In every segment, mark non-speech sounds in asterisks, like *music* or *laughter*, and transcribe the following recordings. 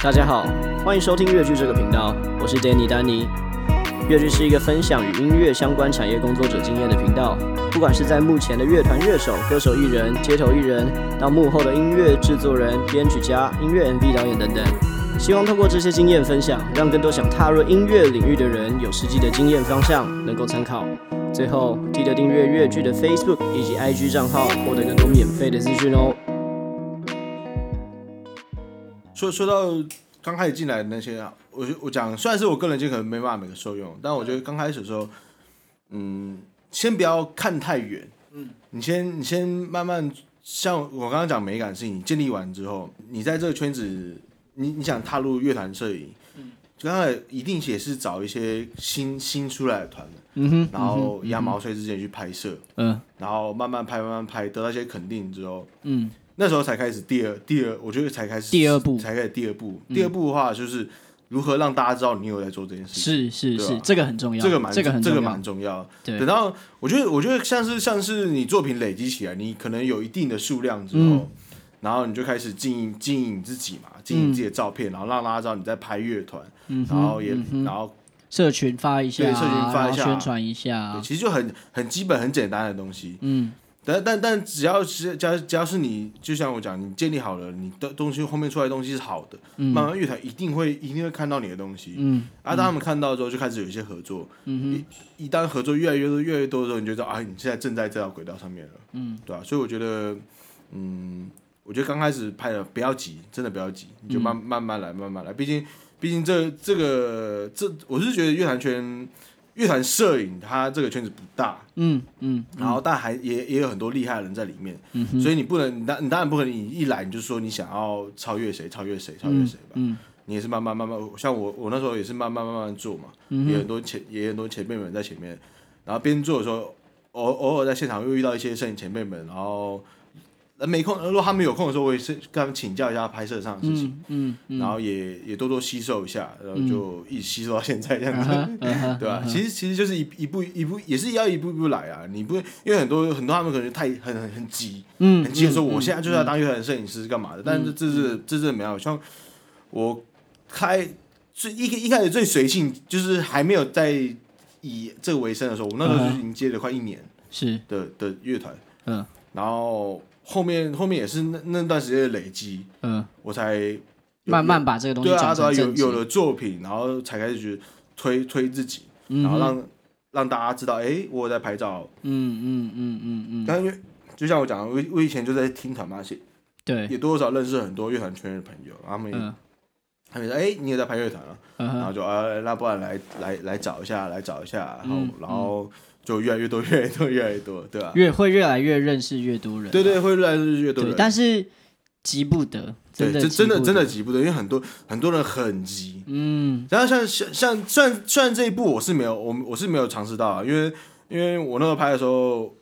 大家好，欢迎收听乐剧这个频道，我是 Danny 丹尼。乐剧是一个分享与音乐相关产业工作者经验的频道，不管是在幕前的乐团乐手、歌手艺人、街头艺人，到幕后的音乐制作人、编曲家、音乐 MV 导演等等，希望透过这些经验分享，让更多想踏入音乐领域的人有实际的经验方向，能够参考。最后，记得订阅乐剧的 Facebook 以及 IG 账号，获得更多免费的资讯哦。说说到刚开始进来的那些啊，我我讲，虽然是我个人经验可能没办法每个受用，但我觉得刚开始的时候，嗯，先不要看太远，嗯，你先你先慢慢，像我刚刚讲美感事情，建立完之后，你在这个圈子，你你想踏入乐团摄影，嗯，刚才一定也是找一些新新出来的团，嗯哼，然后羊毛吹之间去拍摄，嗯，然后慢慢拍慢慢拍，得到一些肯定之后，嗯。那时候才开始第二第二，我觉得才开始第二步，才开始第二步。第二步的话，就是如何让大家知道你有在做这件事情。是是是，这个很重要，这个蛮这个这个蛮重要。等到我觉得我觉得像是像是你作品累积起来，你可能有一定的数量之后，然后你就开始经营经营自己嘛，经营自己的照片，然后让大家知道你在拍乐团，然后也然后社群发一下，对，社群发一下，宣传一下，其实就很很基本很简单的东西。嗯。但但但只要是只要只要是你，就像我讲，你建立好了，你的东西后面出来的东西是好的，嗯、慢慢乐团一定会一定会看到你的东西。嗯，啊，当他们看到之后，就开始有一些合作。嗯哼，一一旦合作越来越多越来越多的时候，你就知道啊，你现在正在这条轨道上面了。嗯，对吧、啊？所以我觉得，嗯，我觉得刚开始拍的不要急，真的不要急，你就慢慢慢来，慢慢来。毕竟毕竟这这个这，我是觉得乐团圈。乐团摄影，它这个圈子不大，嗯嗯，嗯。然后但还也也有很多厉害的人在里面，嗯、所以你不能，你当你当然不可能，你一来你就说你想要超越谁，超越谁，超越谁吧，嗯，嗯。你也是慢慢慢慢，像我我那时候也是慢慢慢慢做嘛，嗯、也很多前也很多前辈们在前面，然后边做的时候，偶偶尔在现场又遇到一些摄影前辈们，然后。没空，如果他们有空的时候，我也是跟他们请教一下拍摄上的事情，嗯，嗯嗯。然后也也多多吸收一下，然后就一直吸收到现在这样子，*laughs* 嗯、*laughs* 对吧？嗯、其实其实就是一一步一步，也是要一步一步来啊。你不因为很多很多他们可能太很很很急，嗯，很急的时候我现在就是要当乐团摄影师干嘛的，嗯、但是这是这是没有像我开最一一开始最随性，就是还没有在以这个为生的时候，我那时候就已经接了快一年是。的的乐团，嗯，然后。后面后面也是那那段时间的累积，嗯，我才慢慢把这个东西转成正有有了作品，然后才开始去推推自己，然后让让大家知道，哎，我在拍照，嗯嗯嗯嗯嗯。但因为就像我讲的，我我以前就在听团嘛，些对，也多少认识很多乐团圈的朋友，他们也他们说，哎，你也在拍乐团啊，然后就啊，那不然来来来找一下，来找一下，然后然后。就越来越多，越来越多，越来越多，对吧？越会越来越认识越多人，对对，会越来越多人。但是急不得，对，这真的真的急不得，因为很多很多人很急。嗯，然后像像像，虽然虽然这一部我是没有，我我是没有尝试到啊，因为因为我那时候拍的时候，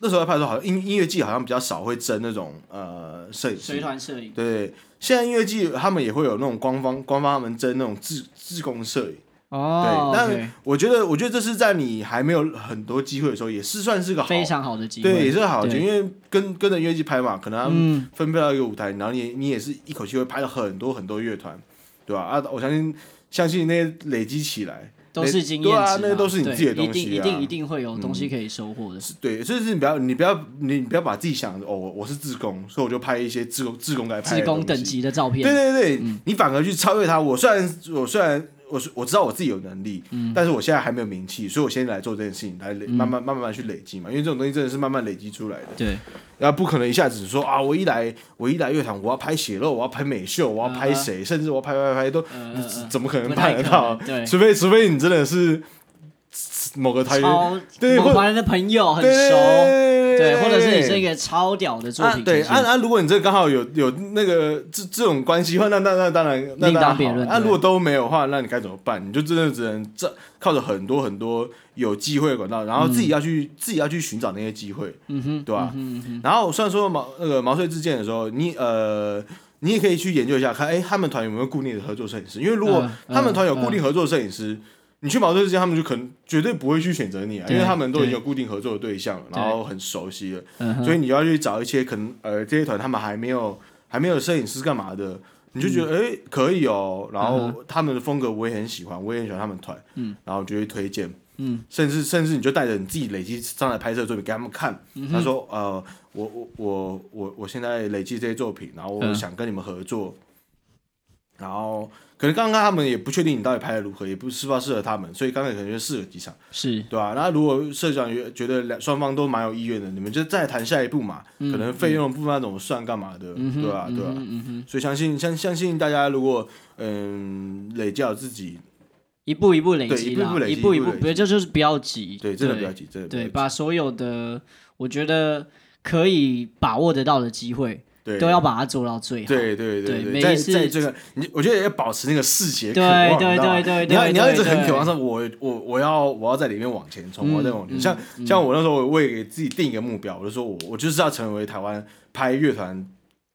那时候拍的时候，好像音音乐季好像比较少会争那种呃摄影随团摄影。对，现在音乐季他们也会有那种官方官方他们争那种自自工摄影。哦，对，但我觉得，我觉得这是在你还没有很多机会的时候，也是算是个好非常好的机会，对，也是个好的机会，因为跟跟着乐器拍嘛，可能他们分配到一个舞台，然后你你也是一口气会拍了很多很多乐团，对吧？啊，我相信相信那些累积起来都是经验，对啊，那些都是你自己的东西，一定一定一定会有东西可以收获的。对，所以是你不要你不要你不要把自己想哦，我是自工，所以我就拍一些自工自工该拍自工等级的照片，对对对，你反而去超越他。我虽然我虽然。我是我知道我自己有能力，嗯、但是我现在还没有名气，所以我先来做这件事情，来累慢慢慢慢去累积嘛。因为这种东西真的是慢慢累积出来的。对，然后不可能一下子说啊，我一来我一来乐团，我要拍血肉，我要拍美秀，我要拍谁，uh. 甚至我要拍拍拍都，呃、怎么可能拍得到？对，除非除非你真的是某个台员对某团人的朋友很熟。对，或者是你是一个超屌的作品。对，啊啊，如果你这刚好有有那个这这种关系的话，那那那当然另当别论。那如果都没有的话，那你该怎么办？你就真的只能这靠着很多很多有机会的管道，然后自己要去自己要去寻找那些机会，嗯哼，对吧？然后虽然说毛那个毛遂自荐的时候，你呃，你也可以去研究一下，看哎，他们团有没有固定的合作摄影师？因为如果他们团有固定合作摄影师。你去毛遂自荐，他们就可能绝对不会去选择你啊，因为他们都已经有固定合作的对象，对然后很熟悉了，对所以你要去找一些可能呃这些团他们还没有还没有摄影师干嘛的，你就觉得哎、嗯。欸、可以哦，然后他们的风格我也很喜欢，我也很喜欢他们团，嗯，然后就会推荐，嗯，甚至甚至你就带着你自己累积上来拍摄作品给他们看，嗯、他说呃我我我我我现在累积这些作品，然后我想跟你们合作，嗯、然后。可能刚刚他们也不确定你到底拍的如何，也不是不适合他们，所以刚才可能就试了几场，是对吧、啊？那如果社长觉觉得两双方都蛮有意愿的，你们就再谈下一步嘛。嗯、可能费用的部分怎么算干嘛的，嗯、对吧、啊？对吧、啊？嗯嗯、所以相信相相信大家如果嗯累积好自己，一步一步累积，一步一步不就就是不要急，对，真的不要急，真的对，把所有的我觉得可以把握得到的机会。对都要把它做到最好。对对对对，在在这个，你我觉得也要保持那个视觉渴望，对对对对，你要你要一直很渴望说，我我我要我要在里面往前冲，我要再往前。像像我那时候，我也给自己定一个目标，我就说我我就是要成为台湾拍乐团。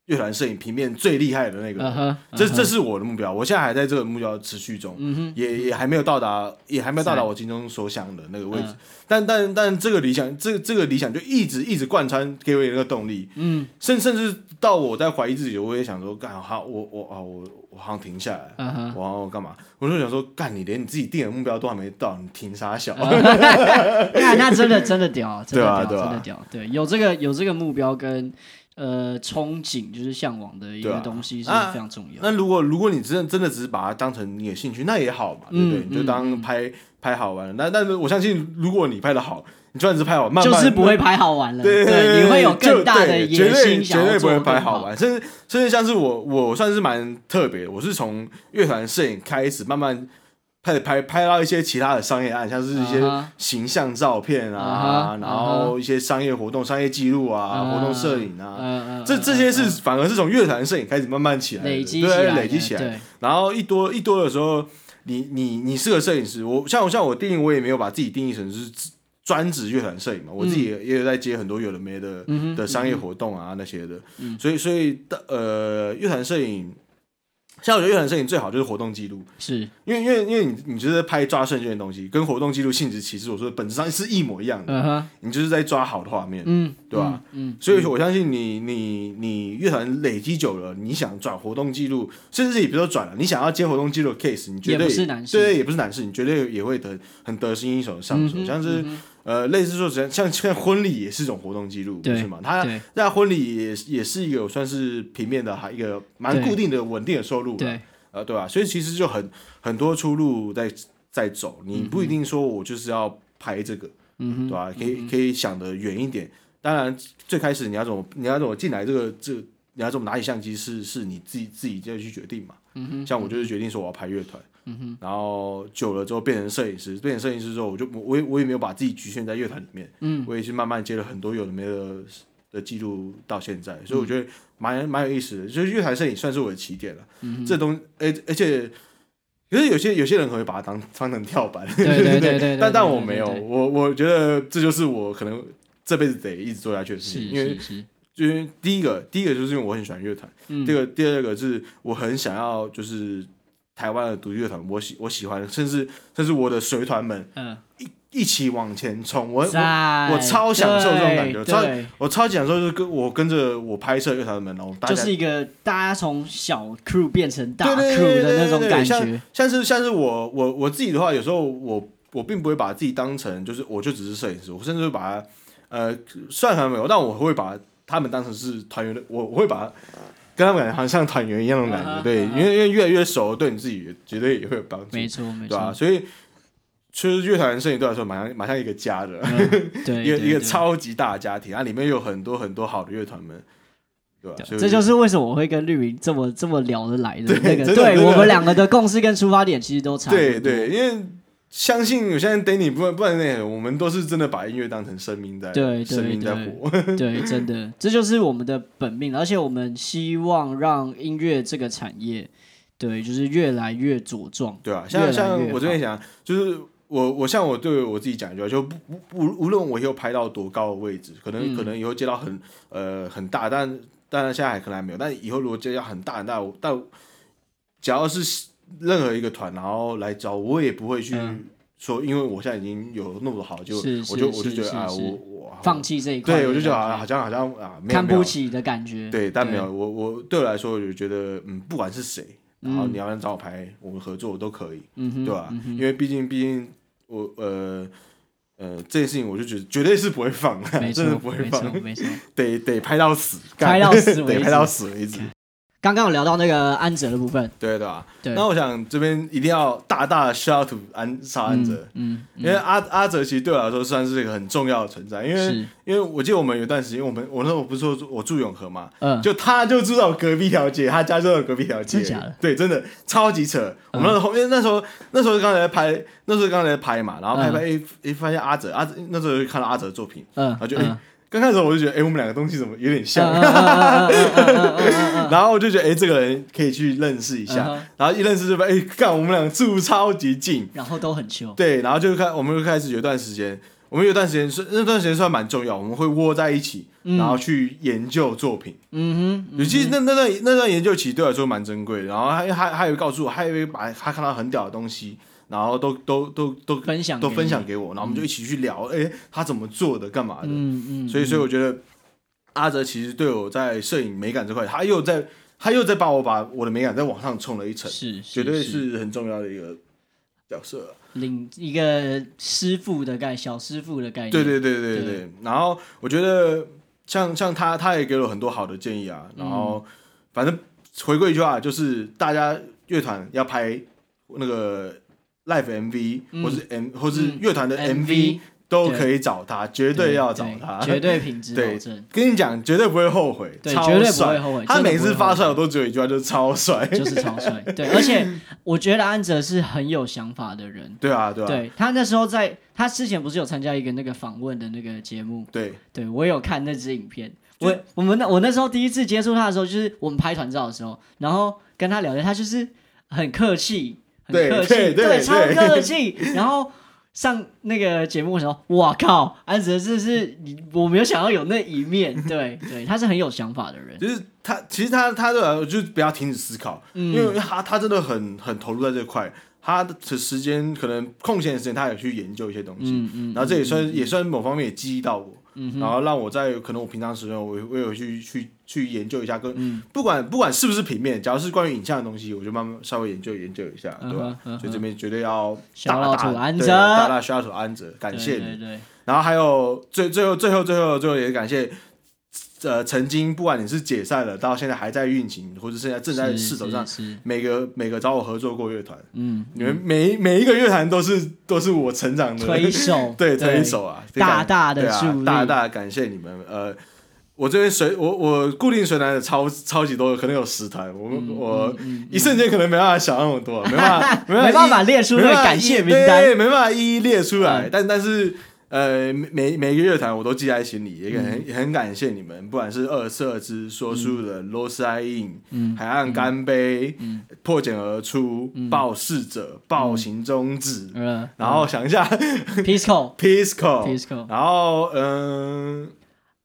乐团摄影平面最厉害的那个，uh huh, uh huh. 这这是我的目标。我现在还在这个目标持续中，也也还没有到达，也还没有到达我心中所想的那个位置。Uh. 但但但这个理想，这这个理想就一直一直贯穿给我一个动力。嗯，甚甚至到我在怀疑自己，我也想说，干好，我我啊，我我好像停下来，uh huh. 我要干嘛？我就想说，干你连你自己定的目标都还没到，你停啥小？*laughs* 那、*laughs* uh. 那真的真的屌，真的屌，真的屌。对，有这个有这个目标跟。呃，憧憬就是向往的一个东西是非常重要。那如果如果你真的真的只是把它当成你的兴趣，那也好嘛，对不对？你就当拍拍好玩。那但是我相信，如果你拍的好，你就算是拍好，慢慢就是不会拍好玩了。对，你会有更大的野心，绝对不会拍好玩。甚至甚至像是我，我算是蛮特别的。我是从乐团摄影开始，慢慢。拍拍拍到一些其他的商业案，像是一些形象照片啊，uh huh, 然后一些商业活动、uh 商业记录啊、uh huh, 活动摄影啊，uh huh, 这这些是反而是从乐团摄影开始慢慢起来的，累积起来，累积起来。然后一多一多的时候，你你你是个摄影师，我像我像我定义，我也没有把自己定义成是专职乐团摄影嘛，我自己也有在接很多有的没的的商业活动啊那些的，所以所以的呃乐团摄影。像我觉得乐团摄影最好就是活动记录，是因为因为因为你你就是拍抓瞬间的东西，跟活动记录性质其实我说本质上是一模一样的，uh huh. 你就是在抓好的画面，嗯，对吧？嗯，所以我相信你你你乐团累积久了，你想转活动记录，甚至是你比如说转了，你想要接活动记录的 case，你绝对也不是难事，对，也不是难事，你绝对也会得很得心应手的上手，嗯、像是。嗯呃，类似说，像像婚礼也是一种活动记录，对是吗？他在婚礼也也是一个算是平面的，还一个蛮固定的、稳定的收入，对，呃，对吧？所以其实就很很多出路在在走，你不一定说我就是要拍这个，嗯，对吧？可以可以想的远一点。当然，最开始你要怎么你要怎么进来这个这个，你要怎么拿起相机是是你自己自己再去决定嘛。嗯哼，像我就是决定说我要拍乐团。嗯哼，然后久了之后变成摄影师，变成摄影师之后，我就我也我也没有把自己局限在乐团里面，嗯，我也是慢慢接了很多有的没的的记录到现在，所以我觉得蛮蛮有意思的，就是乐团摄影算是我的起点了，嗯，这东而而且，可是有些有些人可能会把它当当成跳板，对 *laughs* 对对对，但但我没有，我我觉得这就是我可能这辈子得一直做下去的事情，因为就是第一个第一个就是因为我很喜欢乐团，嗯，第二个第二个是我很想要就是。台湾的独立乐团，我喜我喜欢，甚至甚至我的随团们，嗯，一一起往前冲，我我我超享受这种感觉，超我超级享受，就是跟我跟着我拍摄乐团们，然后就是一个大家从小 crew 变成大 crew 的那种感觉，像像是像是我我我自己的话，有时候我我并不会把自己当成就是我就只是摄影师，我甚至会把它呃算很没有，但我会把他们当成是团员的，我我会把它。跟他们感觉好像像团员一样的感觉，uh 对，uh. 因为因为越来越熟，对你自己绝对也会有帮助，没错没错，对吧？所以其实乐团摄影对我来说，蛮像蛮像一个家的，uh, *laughs* 对，一个一个超级大的家庭，啊，里面有很多很多好的乐团们，对吧？对，这就是为什么我会跟绿云这么这么聊得来的那个，对，我们两个的共识跟出发点其实都差不多，对对，因为。相信有些人等你不不然那我们都是真的把音乐当成生命在，对，生命在活。对，真的，这就是我们的本命，而且我们希望让音乐这个产业，对，就是越来越茁壮。对啊，像像我这边想，就是我我像我对我自己讲一句话，就不不无无论我以后拍到多高的位置，可能、嗯、可能以后接到很呃很大，但但现在还可能还没有，但以后如果接到很大很大，但只要是。任何一个团，然后来找我，我也不会去说，因为我现在已经有那么多好，就我就我就觉得啊，我我放弃这一块，对我就觉得好像好像啊，看不起的感觉。对，但没有我我对我来说，我就觉得嗯，不管是谁，然后你要找我拍，我们合作我都可以，对吧？因为毕竟毕竟我呃呃这件事情，我就觉得绝对是不会放，*laughs* 真的不会放，没错，得得拍到死，拍到死，*laughs* 得拍到死为止。刚刚有聊到那个安哲的部分，对对吧？对。那我想这边一定要大大的 shout 安杀安哲，嗯，因为阿阿哲其实对我来说算是一个很重要的存在，因为因为我记得我们有段时间，我们我那时候不是说我住永和嘛，嗯，就他就住在我隔壁条街，他家就在隔壁条街，对，真的超级扯。我们那时候因为那时候那时候刚才在拍，那时候刚才在拍嘛，然后拍拍诶诶发现阿哲阿哲那时候就看到阿哲的作品，嗯，然后就诶。刚开始我就觉得，哎、欸，我们两个东西怎么有点像？然后我就觉得，哎、欸，这个人可以去认识一下。Uh huh. 然后一认识就发现，哎、欸，干，我们两个住超级近，然后都很穷。对，然后就开，我们就开始有一段时间，我们有一段时间算那段时间算蛮重要，我们会窝在一起，然后去研究作品。嗯哼，尤其那那段那段研究其实对我来说蛮珍贵的。然后他他还有告诉我，还有把他看到很屌的东西。然后都都都都分享都分享给我，然后我们就一起去聊，哎、嗯，他怎么做的，干嘛的？嗯嗯。所以所以我觉得阿哲其实对我在摄影美感这块，他又在他又在帮我把我的美感再往上冲了一层，是，是绝对是很重要的一个角色，领一个师傅的概，小师傅的概念。对对对对对。然后我觉得像像他，他也给了很多好的建议啊。然后反正回归一句话，就是大家乐团要拍那个。Live MV，或是 M，或是乐团的 MV，都可以找他，绝对要找他，绝对品质保证。跟你讲，绝对不会后悔，对，绝对不会后悔。他每次发出来，我都只有一句话，就是超帅，就是超帅。*laughs* 对，而且我觉得安哲是很有想法的人。对啊，对啊。对，他那时候在，他之前不是有参加一个那个访问的那个节目？对，对我有看那支影片。我我们那我那时候第一次接触他的时候，就是我们拍团照的时候，然后跟他聊天，他就是很客气。很客气，对，超客气。然后上那个节目的时候，哇靠，安哲是是，我没有想到有那一面。对对，他是很有想法的人。就是他，其实他他的就是不要停止思考，因为他他真的很很投入在这块，他的时间可能空闲的时间，他也去研究一些东西。嗯嗯然后这也算也算某方面也激励到我。嗯、然后让我在可能我平常时间我我有去去去研究一下，跟、嗯、不管不管是不是平面，只要是关于影像的东西，我就慢慢稍微研究研究一下，对吧？嗯、所以这边绝对要大大对大大需要手安泽，感谢你。对对对，然后还有最最后最后最后最后也感谢。呃，曾经不管你是解散了，到现在还在运行，或者现在正在势头上，每个每个找我合作过乐团，嗯，你们每每一个乐团都是都是我成长的推手，*laughs* 对推手啊，大大的助力，大大感谢你们。呃，我这边随我我固定随来的超超级多，可能有十团，我我一瞬间可能没办法想那么多，没办法 *laughs* 没办法列出那个感谢名单，没办法一一列出来，但但是。呃，每每一个乐团我都记在心里，也很很感谢你们，不管是二色之说书人、罗斯爱印、海岸干杯、破茧而出、报逝者、暴行终止，然后想一下，Pisco，Pisco，*laughs* 然后嗯，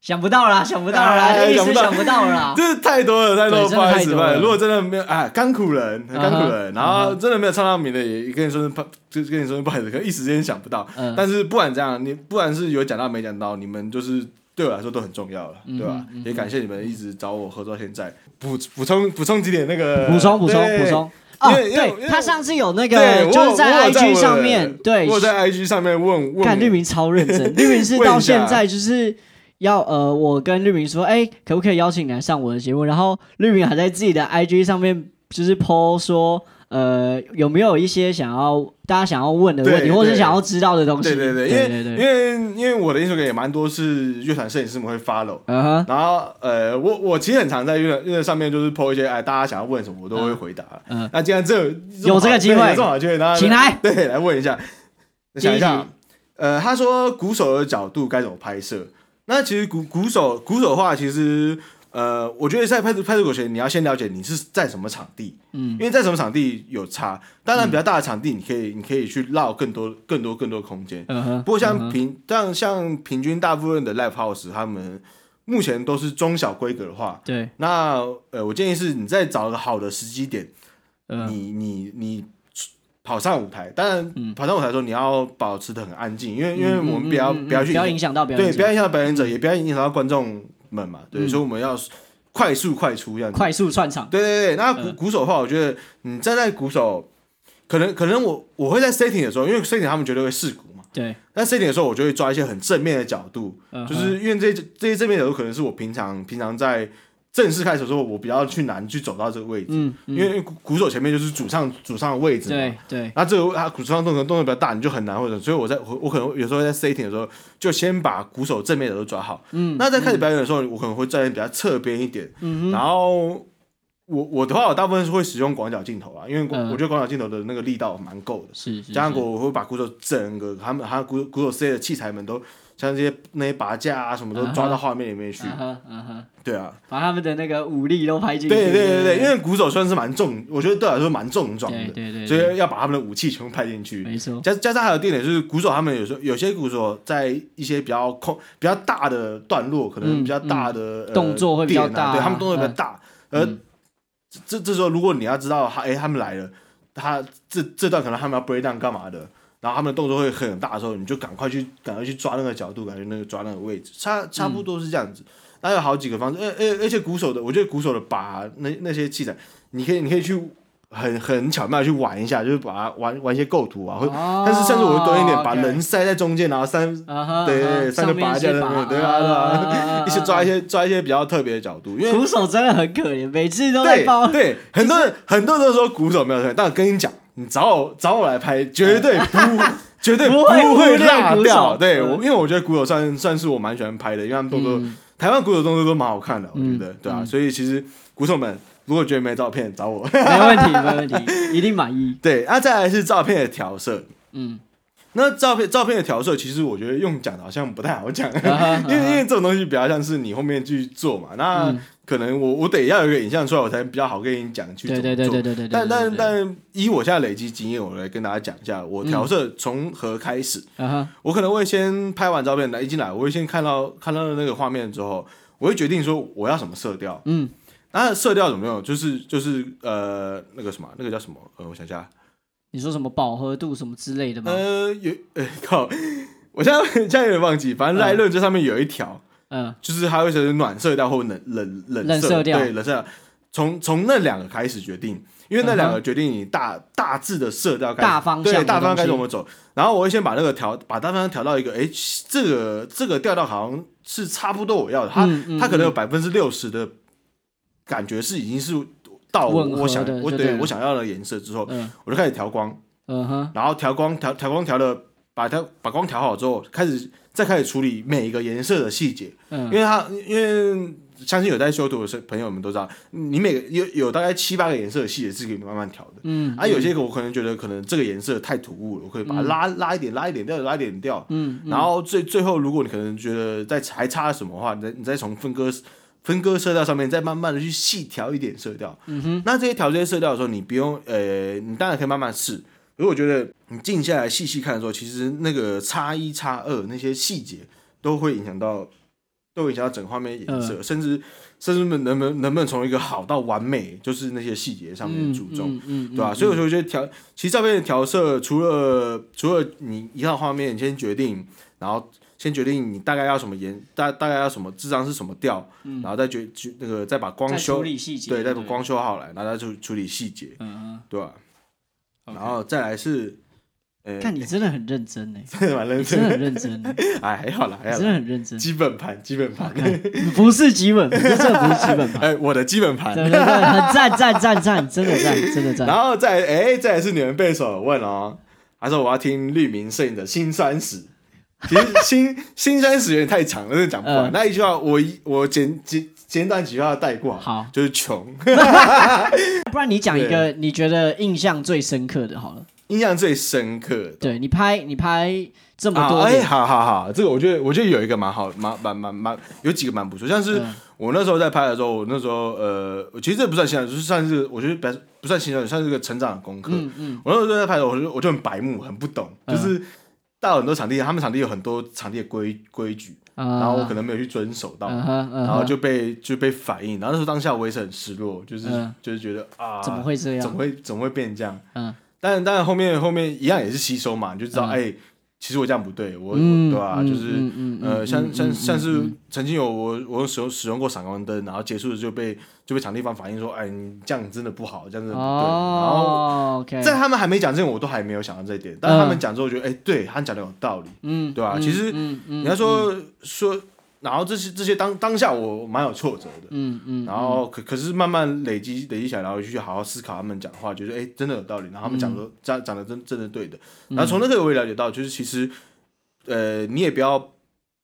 想不到啦，想不到啦，一时想不到。啦，*laughs* 这是太多了，太多，不好意思，如果真的没有，哎，甘苦人，甘苦人，然后真的没有唱到名的，也跟你说不。就跟你说不好意思，可能一时间想不到。嗯、但是不管这样，你不管是有讲到没讲到，你们就是对我来说都很重要了，嗯、对吧？嗯、也感谢你们一直找我合作到现在。补补充补充几点那个补充补充补充。哦，对，他上次有那个就是在 IG 上面，对，我在 IG 上面问问，看绿明超认真，*laughs* 绿明是到现在就是要呃，我跟绿明说，哎、欸，可不可以邀请你来上我的节目？然后绿明还在自己的 IG 上面就是 po 说。呃，有没有一些想要大家想要问的问题，或是想要知道的东西？对对对，因为因为因为我的 Instagram 也蛮多是乐团摄影师们会 follow，然后呃，我我其实很常在乐乐上面就是 po 一些哎，大家想要问什么我都会回答。嗯，那既然这有这个机会，正好机会，请来，*laughs* 对，来问一下，想一下，呃，他说鼓手的角度该怎么拍摄？那其实鼓鼓手鼓手的话，其实。呃，我觉得在拍拍脱口前，你要先了解你是在什么场地，嗯，因为在什么场地有差。当然，比较大的场地，你可以你可以去绕更多更多更多空间。嗯哼。不过像平，但像平均大部分的 live house，他们目前都是中小规格的话，对。那呃，我建议是你再找一个好的时机点，你你你跑上舞台，当然、嗯、跑上舞台的时候你要保持得很安静，因为、嗯、因为我们不要、嗯、不要去不要影响到表演者，对，不要影响到表演者，也不要影响到观众们嘛，所以我们要快速快出这样子，快速串场。对对对，那鼓鼓手的话，我觉得你站在鼓手，可能可能我我会在 setting 的时候，因为 setting 他们绝对会试鼓嘛，对，但 setting 的时候我就会抓一些很正面的角度，嗯、就是因为这些这些正面的角度可能是我平常平常在。正式开始的时候，我比较去难去走到这个位置，嗯嗯、因为鼓手前面就是主唱主唱的位置嘛。对对。那这个他鼓唱动作动作比较大，你就很难或者，所以我在我我可能有时候在 setting 的时候，就先把鼓手正面的都抓好。嗯。那在开始表演的时候，嗯、我可能会站在比较侧边一点。嗯哼。然后我我的话，我大部分是会使用广角镜头啊，因为我觉得广角镜头的那个力道蛮够的。是是，是。加上我我会把鼓手整个他们他鼓鼓手塞的器材们都。像这些那些拔架啊，什么都抓到画面里面去。嗯哼，对啊，把他们的那个武力都拍进去。对对对对，因为鼓手算是蛮重，我觉得对我来说蛮重装的。对对对。所以要把他们的武器全部拍进去。没错。加加上还有一点就是，鼓手他们有时候有些鼓手在一些比较空、比较大的段落，可能比较大的动作会比较大，对他们动作比较大。而这这时候，如果你要知道他哎他们来了，他这这段可能他们要 break down 干嘛的？然后他们的动作会很大的时候，你就赶快去赶快去抓那个角度，感觉那个抓那个位置，差差不多是这样子。那、嗯、有好几个方式，而而而且鼓手的，我觉得鼓手的把那那些器材，你可以你可以去很很巧妙的去玩一下，就是把它玩玩一些构图啊，或、哦、但是甚至我会多一点，把人塞在中间，然后三、啊、对对对，三个拔架在那边，对啊对啊，一些抓一些抓一些比较特别的角度，因为鼓手真的很可怜，每次都在包。对，对很多人很多人都说鼓手没有特别，但我跟你讲，你找我找我来拍，绝对不。*laughs* 绝对不会落掉，对我，因为我觉得鼓手算算是我蛮喜欢拍的，因为他们动作，台湾鼓手动作都蛮好看的，我觉得，对啊，所以其实鼓手们如果觉得没照片，找我，没问题，没问题，*laughs* 一定满意。对，那再来是照片的调色，嗯，那照片照片的调色，其实我觉得用讲的好像不太好讲，*laughs* 因为因为这种东西比较像是你后面去做嘛，那。可能我我得要有一个影像出来，我才比较好跟你讲去怎么做。对对对对对，但但但以我现在累积经验，我来跟大家讲一下，我调色从何开始。嗯、我可能会先拍完照片来一进来，我会先看到看到那个画面之后，我会决定说我要什么色调。嗯，那色调怎么用？就是就是呃那个什么那个叫什么？呃，我想一下，你说什么饱和度什么之类的吗？呃，有呃靠，我现在现在有点忘记，反正赖论这上面有一条。嗯，就是它会选择暖色调或冷冷冷色调，对冷色调。从从那两个开始决定，因为那两个决定你大、嗯、大致的色调，大方向对大方向该怎么走。然后我会先把那个调，把大方向调到一个，哎，这个这个调调好像是差不多我要的，它、嗯嗯、它可能有百分之六十的感觉是已经是到我想我对，对我想要的颜色之后，嗯、我就开始调光，嗯哼，然后调光调调光调的把它把光调好之后开始。再开始处理每一个颜色的细节，嗯，因为它因为相信有在修图的朋友们都知道，你每个有有大概七八个颜色的细节是可以慢慢调的，嗯，啊，有些我可能觉得可能这个颜色太突兀了，我可以把它拉拉一点，拉一点掉，拉一点掉，嗯，然后最最后如果你可能觉得再还差什么的话，你再你再从分割分割色调上面再慢慢的去细调一点色调，嗯哼，那这些调这些色调的时候，你不用呃，你当然可以慢慢试。如果我觉得你静下来细细看的时候，其实那个差一差二那些细节都会影响到，都会影响到整个画面颜色，呃、甚至甚至能不能能不能从一个好到完美，就是那些细节上面注重，嗯嗯嗯、对吧？所以我觉得调，其实照片的调色，除了除了你一套画面，你先决定，然后先决定你大概要什么颜，大大概要什么这张是什么调，嗯、然后再决决那个再把光修，对，再把光修好来，然后再处处理细节，嗯、对吧？然后再来是，呃，看你真的很认真呢，*laughs* 真的蛮认真，真的很认真。*laughs* 哎，还好啦，还好，真的很认真。基本盘，基本盘，*laughs* 不是基本盘，这不是基本盘。哎，我的基本盘，对对对，很赞赞赞赞，真的赞，真的赞。然后再哎，再来是你们背手问哦，他说我要听绿明摄影的辛酸史。其实辛辛酸史有点太长了，真的讲不完。那一句话，我我简简简短几句话带过，好，就是穷。*laughs* 不然你讲一个你觉得印象最深刻的好了。印象最深刻的，对你拍你拍这么多，哎，好好好，这个我觉得我觉得有一个蛮好，蛮蛮蛮蛮有几个蛮不错。像是我那时候在拍的时候，我那时候呃，其实这不算新鲜，就是算是我觉得不不算新鲜，算是个成长的功课。嗯嗯，我那时候在拍的时候，我就我就很白目，很不懂，就是。到很多场地，他们场地有很多场地的规规矩，然后我可能没有去遵守到，然后就被就被反映，然后那时候当下我也是很失落，就是就是觉得啊，怎么会这样？怎么会怎么会变成这样？嗯但但后面后面一样也是吸收嘛，你就知道哎。欸其实我这样不对，我、嗯、我对吧、啊？就是、呃，像像像是嗯、曾经有我我使用使用过闪光灯，然后结束了就被就被场地方反映说，哎，你这样真的不好，这样子不对。哦、然后在他们还没讲这个，我都还没有想到这一点。但是他们讲之后，觉得哎，对他讲的有道理，嗯，对吧、其实、你要说、嗯、说。然后这些这些当当下我蛮有挫折的，嗯嗯，然后可可是慢慢累积累积起来，然后去好好思考他们讲的话，觉得哎真的有道理，然后他们讲的讲讲的真真的对的，然后从那个我也了解到，就是其实呃你也不要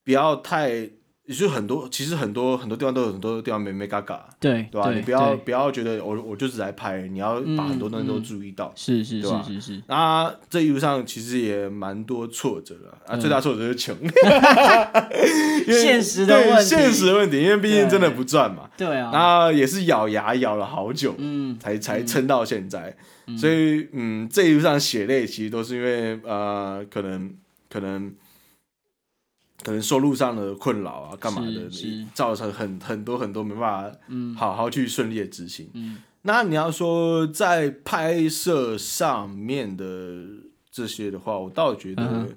不要太。也就很多，其实很多很多地方都有很多地方没没嘎嘎，对对吧？你不要不要觉得我我就是来拍，你要把很多东西都注意到，是是是是是。啊，这一路上其实也蛮多挫折的啊，最大挫折就是穷，*laughs* 现实的问题，现实的问题，因为毕竟真的不赚嘛，对。啊，那也是咬牙咬了好久，嗯，才才撑到现在，所以嗯，这一路上血泪其实都是因为呃，可能可能。可能收入上的困扰啊，干嘛的，造成很很多很多没办法，好好去顺利的执行。嗯，那你要说在拍摄上面的这些的话，我倒觉得，嗯，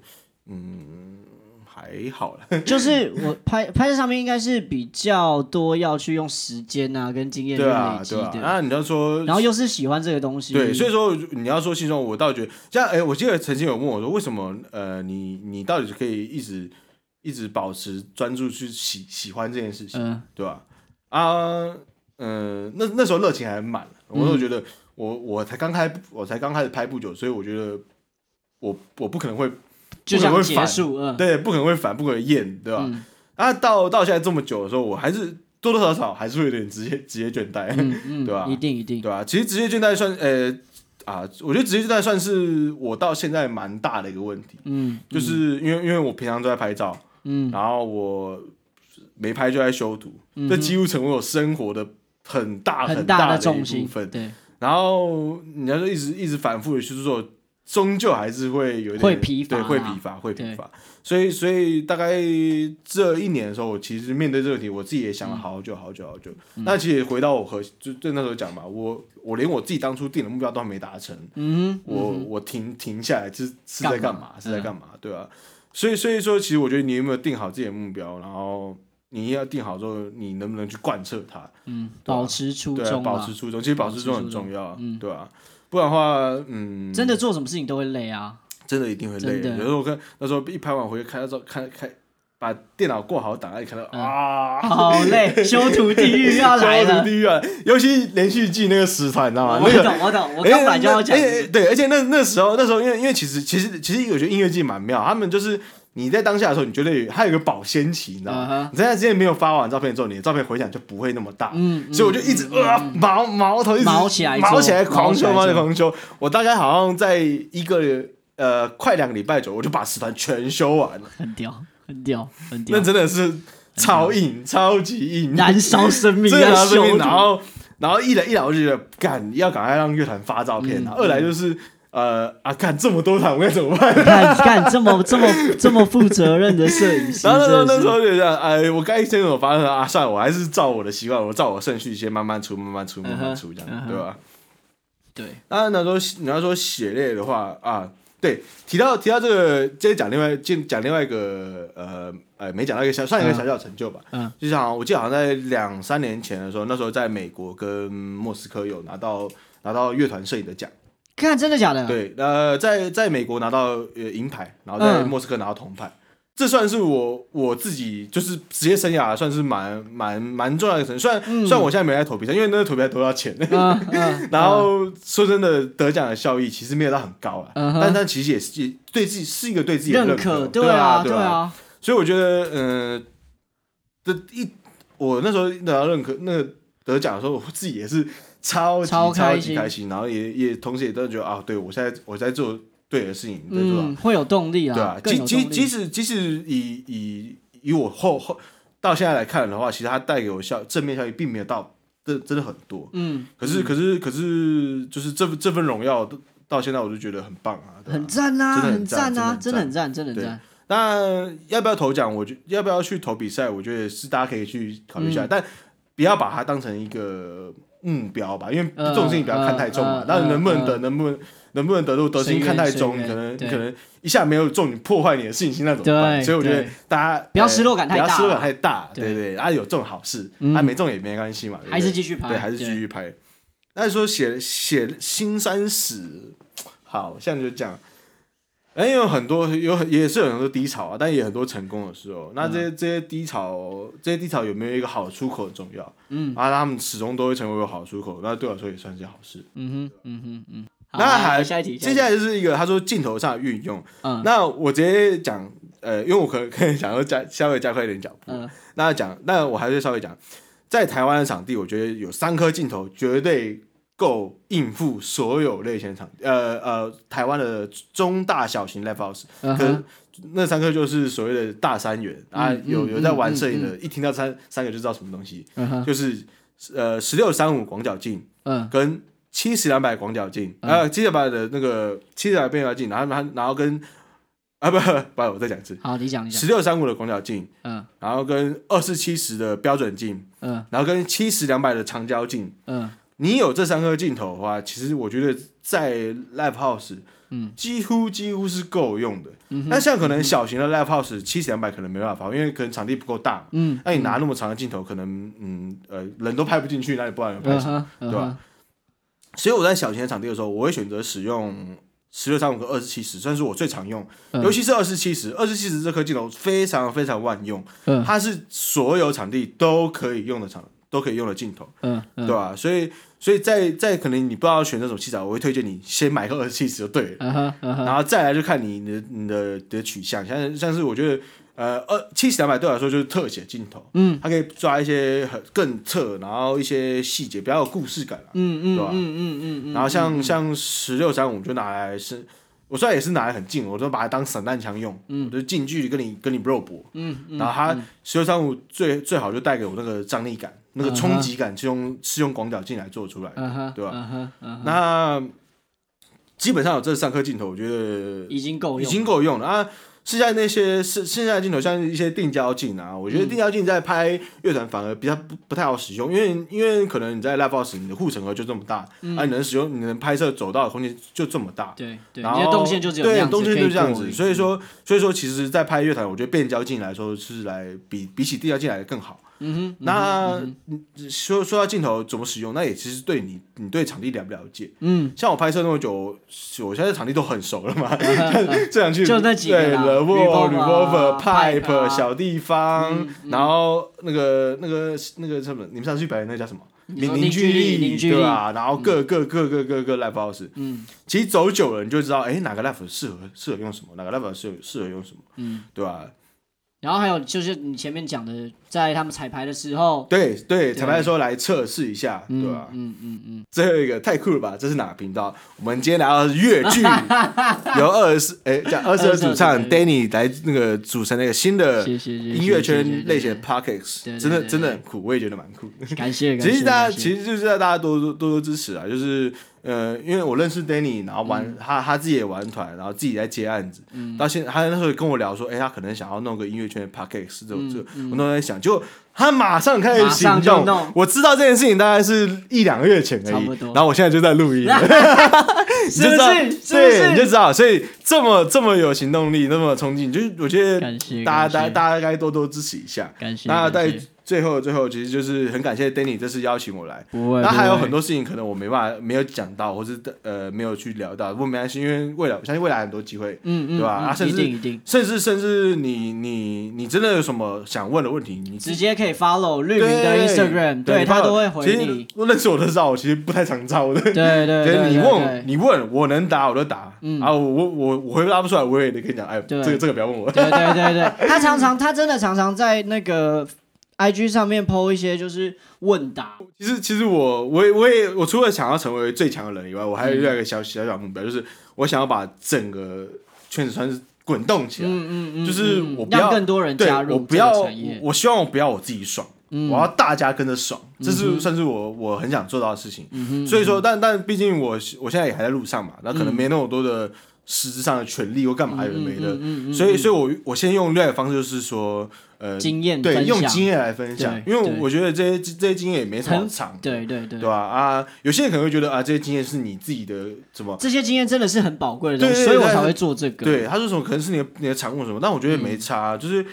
嗯，还好了。*laughs* 就是我拍拍摄上面应该是比较多要去用时间啊，跟经验去累积的。对啊，那你要说，然后又是喜欢这个东西，对，所以说你要说轻松，我倒觉得，像哎，我记得曾经有问我说，为什么呃，你你到底可以一直。一直保持专注去喜喜欢这件事情，嗯、对吧？啊，嗯，那那时候热情还满，我都觉得我我才刚开，我才刚开始拍不久，所以我觉得我我不可能会就想结束，嗯、对，不可能会反，不可能厌，对吧？嗯、啊，到到现在这么久的时候，我还是多多少少还是会有点职业职业倦怠，嗯嗯、*laughs* 对吧？一定一定，对吧？其实职业倦怠算，呃啊，我觉得职业倦怠算是我到现在蛮大的一个问题，嗯，就是因为因为我平常都在拍照。嗯，然后我没拍就在修图，这几乎成为我生活的很大很大的一部分。对，然后你要说一直一直反复的去做，终究还是会有一点会疲乏，对，会疲乏，会疲乏。所以，所以大概这一年的时候，我其实面对这个问题，我自己也想了好久好久好久。那、嗯、其实回到我和就就那时候讲嘛，我我连我自己当初定的目标都还没达成，嗯哼，我我停停下来是是在干嘛？是在干嘛？嗯、对吧、啊？所以，所以说，其实我觉得你有没有定好自己的目标，然后你要定好之后，你能不能去贯彻它？嗯，保持初衷，保持初衷，其实保持初衷很重要，嗯，对吧？不然的话，嗯，真的做什么事情都会累啊，真的一定会累。有时候我看那时候一拍完回去看到之后，看开把电脑过好档案，一看到啊，好累，修图地狱要来了，*laughs* 修图地狱啊！尤其连续剧那个时团，你知道吗？我懂，我懂，我刚才就要讲，对，而且那那时候那时候，因为因为其实其实其实我觉得音乐剧蛮妙，他们就是你在当下的时候，你觉得还有一个保鲜期，你知道吗？你在之前没有发完照片之后，你的照片回响就不会那么大，嗯，所以我就一直啊毛毛头一直毛起来，毛起来狂修，毛起来狂修。我大概好像在一个呃快两个礼拜左右，我就把时团全修完了，很屌。很屌，很屌，那真的是超硬，超级硬，*laughs* 燃烧生命，燃烧生命。然后，然后一来一来，我就觉得干要赶快让乐团发照片。二来就是呃啊，干这么多场，我该怎么办？*laughs* 干干这么这么这么负责任的摄影师。*laughs* 然后那时候那时候就这样，哎，我该先怎么发生啊？算了，我还是照我的习惯，我照我顺序先慢慢出，慢慢出，慢慢出，这样对吧？对。那那说你要说血泪的话啊。对，提到提到这个，接着讲另外，讲讲另外一个，呃，呃，没讲到一个小，算一个小小成就吧。嗯，就像我记得好像在两三年前的时候，那时候在美国跟莫斯科有拿到拿到乐团摄影的奖。看，真的假的？对，呃，在在美国拿到呃银牌，然后在莫斯科拿到铜牌。嗯这算是我我自己就是职业生涯算是蛮蛮蛮重要的成就，虽然、嗯、虽然我现在没在投比赛，因为那个投比赛都要钱，啊啊、然后说真的得奖的效益其实没有到很高了，啊、但但其实也是对自己是一个对自己的认可，对啊对啊，所以我觉得嗯，这、呃、一我那时候得到认可那个得奖的时候，我自己也是超级超，超级开心，然后也也同时也都觉得啊，对我现在我在做。对的事情，嗯，会有动力啊，对啊，即即即使即使以以以我后后到现在来看的话，其实它带给我效正面效益并没有到真真的很多，嗯，可是可是可是就是这这份荣耀到现在我就觉得很棒啊，很赞啊，很赞啊，真的很赞，真的很赞。那要不要投奖？我觉要不要去投比赛？我觉得是大家可以去考虑一下，但不要把它当成一个目标吧，因为这种事情不要看太重嘛。那能不能得，能不能？能不能得度得心看太重，可能可能一下没有中，你破坏你的信心那怎么办？所以我觉得大家不要失落感太大，不要失落感太大，对对，啊有中好事，啊没中也没关系嘛，还是继续拍，对，还是继续拍。那说写写新三史，好像就这样。哎，有很多有很也是有很多低潮啊，但也很多成功的时候。那这些这些低潮，这些低潮有没有一个好的出口很重要？嗯，啊，他们始终都会成为一个好的出口，那对我来说也算是好事。嗯哼，嗯哼，嗯。那还下一题，接下来就是一个他说镜头上的运用。嗯，那我直接讲，呃，因为我可能可以想要加稍微加快一点脚步。嗯，那讲，那我还是稍微讲，在台湾的场地，我觉得有三颗镜头绝对。够应付所有类型场，呃呃，台湾的中大小型 live house，可那三个就是所谓的大三元啊，有有在玩摄影的，一听到三三个就知道什么东西，就是呃十六三五广角镜，嗯，跟七十两百广角镜，啊七十两百的那个七十两百变焦镜，然后然后然后跟啊不不，我再讲一次，好，你讲一下，十六三五的广角镜，嗯，然后跟二四七十的标准镜，嗯，然后跟七十两百的长焦镜，嗯。你有这三颗镜头的话，其实我觉得在 live house，嗯，几乎几乎是够用的。嗯，那像可能小型的 live house 七十两百可能没办法，因为可能场地不够大。嗯，那你拿那么长的镜头，可能嗯呃人都拍不进去，那你不然拍什么？对吧？所以我在小型的场地的时候，我会选择使用十六三五和二十七十，算是我最常用。尤其是二十七十，二十七十这颗镜头非常非常万用，它是所有场地都可以用的场。都可以用的镜头，嗯，嗯对吧？所以，所以在在可能你不知道要选这种器材，我会推荐你先买个二十七十就对了，uh uh. 然后再来就看你的你的的取向。像像是我觉得，呃，二七十两百对我来说就是特写镜头，嗯，它可以抓一些很更侧，然后一些细节比较有故事感，嗯嗯，对吧？嗯嗯嗯嗯，嗯然后像、嗯、像十六三五就拿来是。我虽然也是拿来很近，我都把它当散弹枪用，嗯、我就近距离跟你跟你 bro 搏，嗯嗯、然后它十六三五最最好就带给我那个张力感，那个冲击感是用是用广角镜来做出来的，嗯、哼对吧？嗯那基本上有这三颗镜头，我觉得已经够用，已经够用了啊。现在那些是剩下的镜头，像一些定焦镜啊，我觉得定焦镜在拍乐团反而比较不不太好使用，因为因为可能你在 live house 你的护城河就这么大，嗯、啊，你能使用你能拍摄走道的空间就这么大，对，对然后动线就只有这样子，对，动线就这样子，所以说所以说其实，在拍乐团，我觉得变焦镜来说是来比比起定焦镜来的更好。嗯哼，那说说到镜头怎么使用，那也其实对你，你对场地了不了解？嗯，像我拍摄那么久，我现在场地都很熟了嘛，这两句就那几个对，revolver、pipe、小地方，然后那个那个那个什么，你们上次去表演那个叫什么？凝聚力，对吧？然后各各各各各个 live house，嗯，其实走久了你就知道，哎，哪个 live 适合适合用什么，哪个 live 适适合用什么，嗯，对吧？然后还有就是你前面讲的，在他们彩排的时候，对对，彩排的时候来测试一下，对吧？嗯嗯嗯。最后一个太酷了吧？这是哪个频道？我们今天来到粤剧，*laughs* 由二十四哎叫二十二主唱 Danny 来那个组成那个新的音乐圈类型的 Podcast，真的真的很酷，我也觉得蛮酷。感谢。其实大家其实就是在大家多多多多支持啊，就是。呃，因为我认识 Danny，然后玩、嗯、他他自己也玩团，然后自己在接案子。嗯、到现在他那时候跟我聊说，哎，他可能想要弄个音乐圈的 podcast 这种这，我都在想，就他马上开始行动。我知道这件事情大概是一两个月前而已，然后我现在就在录音，*laughs* *laughs* 你就知道，对，你就知道，所以这么这么有行动力，那么冲劲，就是我觉得大家大家大家该多多支持一下。感谢，那在。最后，最后其实就是很感谢 Danny 这次邀请我来。不会，那还有很多事情可能我没办法没有讲到，或是呃没有去聊到。不过没关系，因为未来我相信未来很多机会，嗯嗯，对吧？啊，甚至甚至甚至你你你真的有什么想问的问题，你直接可以 follow 绿明的 Instagram，对他都会回你。认识我的知道，我其实不太常招的。对对 *laughs* 对，你问你问我能答我就答，然后我我我回答不出来，我也得跟你讲，哎，这个这个不要问我。对对对对，他常常他真的常常在那个。IG 上面 po 一些就是问答。其实其实我我也我也我除了想要成为最强的人以外，我还有另外一个小小小目标，就是我想要把整个圈子算是滚动起来。嗯嗯嗯。就是我不要更多人加入，我不要，我希望我不要我自己爽，我要大家跟着爽，这是算是我我很想做到的事情。所以说，但但毕竟我我现在也还在路上嘛，那可能没那么多的。实质上的权利或干嘛有的没的，所以所以我我先用另外一个方式，就是说，呃，经验对，用经验来分享，因为我觉得这些这些经验也没什么长，对对对，对吧？啊，有些人可能会觉得啊，这些经验是你自己的什么？这些经验真的是很宝贵的东西，所以我才会做这个。对，他说什么可能是你的你的产物什么，但我觉得没差，就是。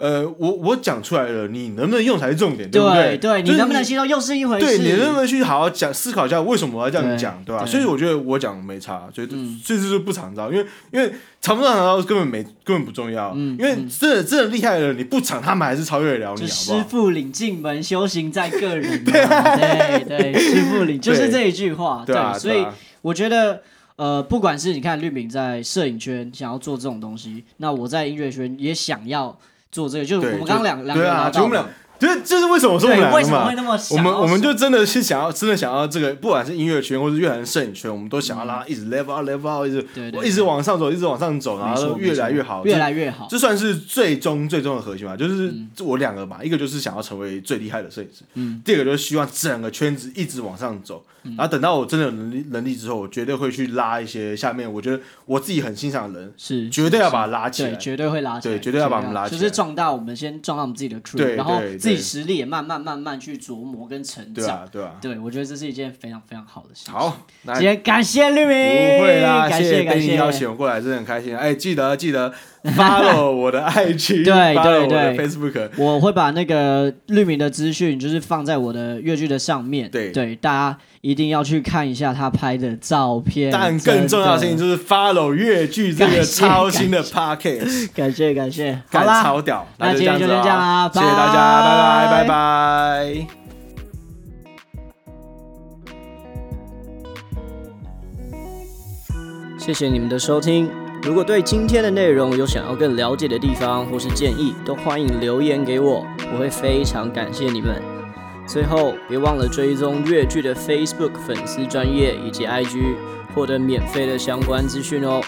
呃，我我讲出来了，你能不能用才是重点，对不对？对，你能不能吸收又是一回事。对，你能不能去好好讲思考一下，为什么我要这样讲，对吧？所以我觉得我讲没差，所以所以就是不常招，因为因为常不常招根本没根本不重要，因为真的真的厉害的人，你不常他们还是超越得了你，师傅领进门，修行在个人。*laughs* 对对，师傅领就是这一句话，对，所以我觉得。呃，不管是你看律铭在摄影圈想要做这种东西，那我在音乐圈也想要做这个，就是我们刚刚两两个人聊到。就是这是为什么说我们两个嘛？我们我们就真的是想要，真的想要这个，不管是音乐圈或是乐团摄影圈，我们都想要拉一直 level up level up，一直我一直往上走，一直往上走，然后越来越好，越来越好。这算是最终最终的核心嘛？就是我两个嘛，一个就是想要成为最厉害的摄影师，嗯，第二个就是希望整个圈子一直往上走，然后等到我真的有能力能力之后，我绝对会去拉一些下面我觉得我自己很欣赏的人，是绝对要把他拉起来，绝对会拉起来，对，绝对要把他们拉起来，就是壮大我们先壮大我们自己的 crew，然后自己实力也慢慢。慢慢慢去琢磨跟成长，对啊，对啊，对，我觉得这是一件非常非常好的事情。好，今天感谢绿明，不会啦，感谢感谢邀请我过来，真的很开心。哎，记得记得 *laughs* follow 我的 IG，对对对，Facebook，我会把那个绿明的资讯就是放在我的乐剧的上面，对。对，大家一定要去看一下他拍的照片。但更重要的事情就是 follow 乐剧这个超新的 Podcast，*laughs* 感谢感谢，好啦，超屌，那今天就先这样啦，谢谢大家，拜拜拜。拜。谢谢你们的收听。如果对今天的内容有想要更了解的地方或是建议，都欢迎留言给我，我会非常感谢你们。最后，别忘了追踪越剧的 Facebook 粉丝专页以及 IG，获得免费的相关资讯哦。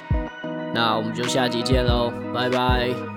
那我们就下集见喽，拜拜。